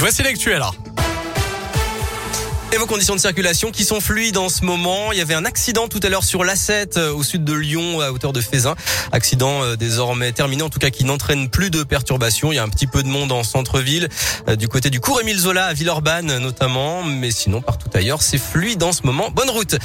Voici l'actuel. Et vos conditions de circulation qui sont fluides en ce moment. Il y avait un accident tout à l'heure sur l'A7 euh, au sud de Lyon à hauteur de Fézin. Accident euh, désormais terminé, en tout cas qui n'entraîne plus de perturbations. Il y a un petit peu de monde en centre-ville, euh, du côté du cours Émile Zola à Villeurbanne notamment, mais sinon partout ailleurs c'est fluide en ce moment. Bonne route.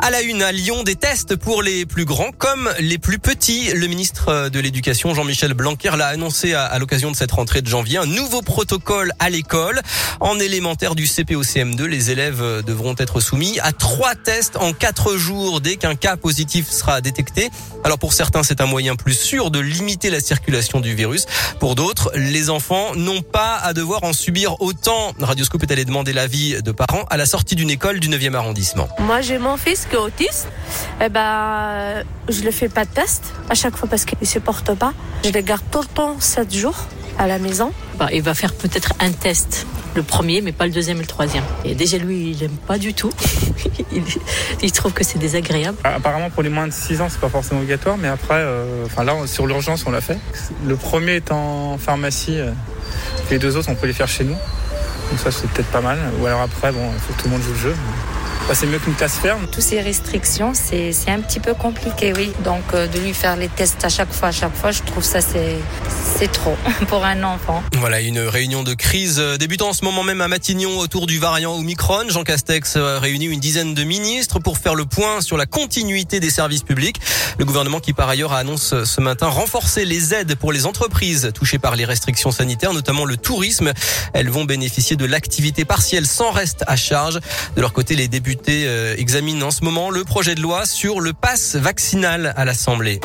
À la une à Lyon, des tests pour les plus grands comme les plus petits. Le ministre de l'Éducation Jean-Michel Blanquer l'a annoncé à, l'occasion de cette rentrée de janvier. Un nouveau protocole à l'école en élémentaire du CP au CM2. Les élèves devront être soumis à trois tests en quatre jours dès qu'un cas positif sera détecté. Alors pour certains, c'est un moyen plus sûr de limiter la circulation du virus. Pour d'autres, les enfants n'ont pas à devoir en subir autant. Radioscope est allé demander l'avis de parents à la sortie d'une école du 9e arrondissement. Moi, j'ai mon fils qui est autiste. Eh ben, je ne fais pas de test à chaque fois parce qu'il ne se porte pas. Je le garde tout le temps 7 jours à la maison. Bah, il va faire peut-être un test le premier, mais pas le deuxième et le troisième. Et déjà, lui, il n'aime pas du tout. il, trouve que c'est désagréable. Ah, apparemment, pour les moins de 6 ans, c'est pas forcément obligatoire, mais après, euh, enfin là, sur l'urgence, on l'a fait. Le premier est en pharmacie, euh, les deux autres, on peut les faire chez nous. Donc ça, c'est peut-être pas mal. Ou alors après, bon, il faut que tout le monde joue le jeu. Bah, c'est mieux qu'une classe ferme. Toutes ces restrictions, c'est un petit peu compliqué, oui. Donc euh, de lui faire les tests à chaque fois, à chaque fois, je trouve ça c'est c'est trop pour un enfant. Voilà, une réunion de crise euh, débutant en ce moment même à Matignon autour du variant Omicron. Jean Castex euh, réunit une dizaine de ministres pour faire le point sur la continuité des services publics. Le gouvernement qui par ailleurs annonce ce matin renforcer les aides pour les entreprises touchées par les restrictions sanitaires, notamment le tourisme. Elles vont bénéficier de l'activité partielle sans reste à charge. De leur côté, les députés euh, examine en ce moment le projet de loi sur le pass vaccinal à l'Assemblée.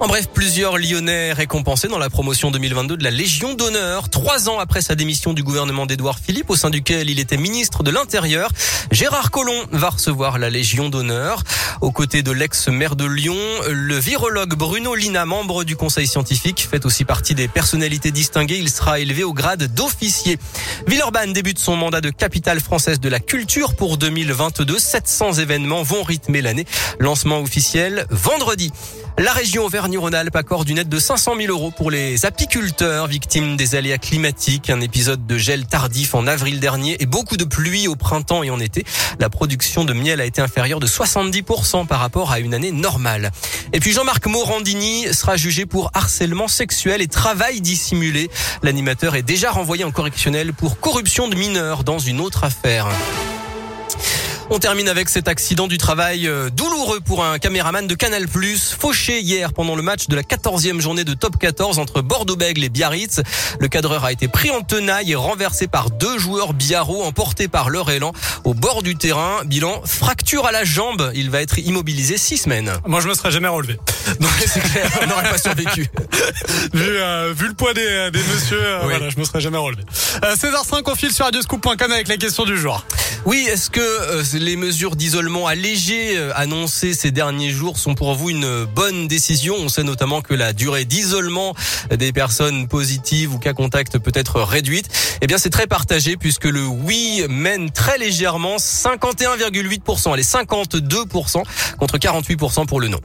En bref, plusieurs Lyonnais récompensés dans la promotion 2022 de la Légion d'honneur. Trois ans après sa démission du gouvernement d'Édouard Philippe, au sein duquel il était ministre de l'Intérieur, Gérard Collomb va recevoir la Légion d'honneur. Aux côtés de l'ex-maire de Lyon, le virologue Bruno Lina, membre du conseil scientifique, fait aussi partie des personnalités distinguées. Il sera élevé au grade d'officier. Villeurbanne débute son mandat de capitale française de la culture pour 2022. 700 événements vont rythmer l'année. Lancement officiel vendredi. La région Auvergne-Rhône-Alpes accorde une aide de 500 000 euros pour les apiculteurs victimes des aléas climatiques. Un épisode de gel tardif en avril dernier et beaucoup de pluie au printemps et en été. La production de miel a été inférieure de 70% par rapport à une année normale. Et puis Jean-Marc Morandini sera jugé pour harcèlement sexuel et travail dissimulé. L'animateur est déjà renvoyé en correctionnel pour corruption de mineurs dans une autre affaire. On termine avec cet accident du travail euh, douloureux pour un caméraman de Canal+, fauché hier pendant le match de la 14e journée de Top 14 entre Bordeaux-Bègles et Biarritz. Le cadreur a été pris en tenaille et renversé par deux joueurs biarro emportés par leur élan au bord du terrain. Bilan, fracture à la jambe. Il va être immobilisé six semaines. Moi, je me serais jamais relevé. Non, c'est clair, on n'aurait pas survécu. vu, euh, vu le poids des, des messieurs, euh, voilà, je me serais jamais relevé. Euh, César 5, on file sur radioscoop.com avec la question du jour. Oui, est-ce que euh, les mesures d'isolement allégées euh, annoncées ces derniers jours sont pour vous une bonne décision On sait notamment que la durée d'isolement des personnes positives ou cas contact peut être réduite. Eh bien, c'est très partagé puisque le oui mène très légèrement 51,8%. Allez, 52% contre 48% pour le non.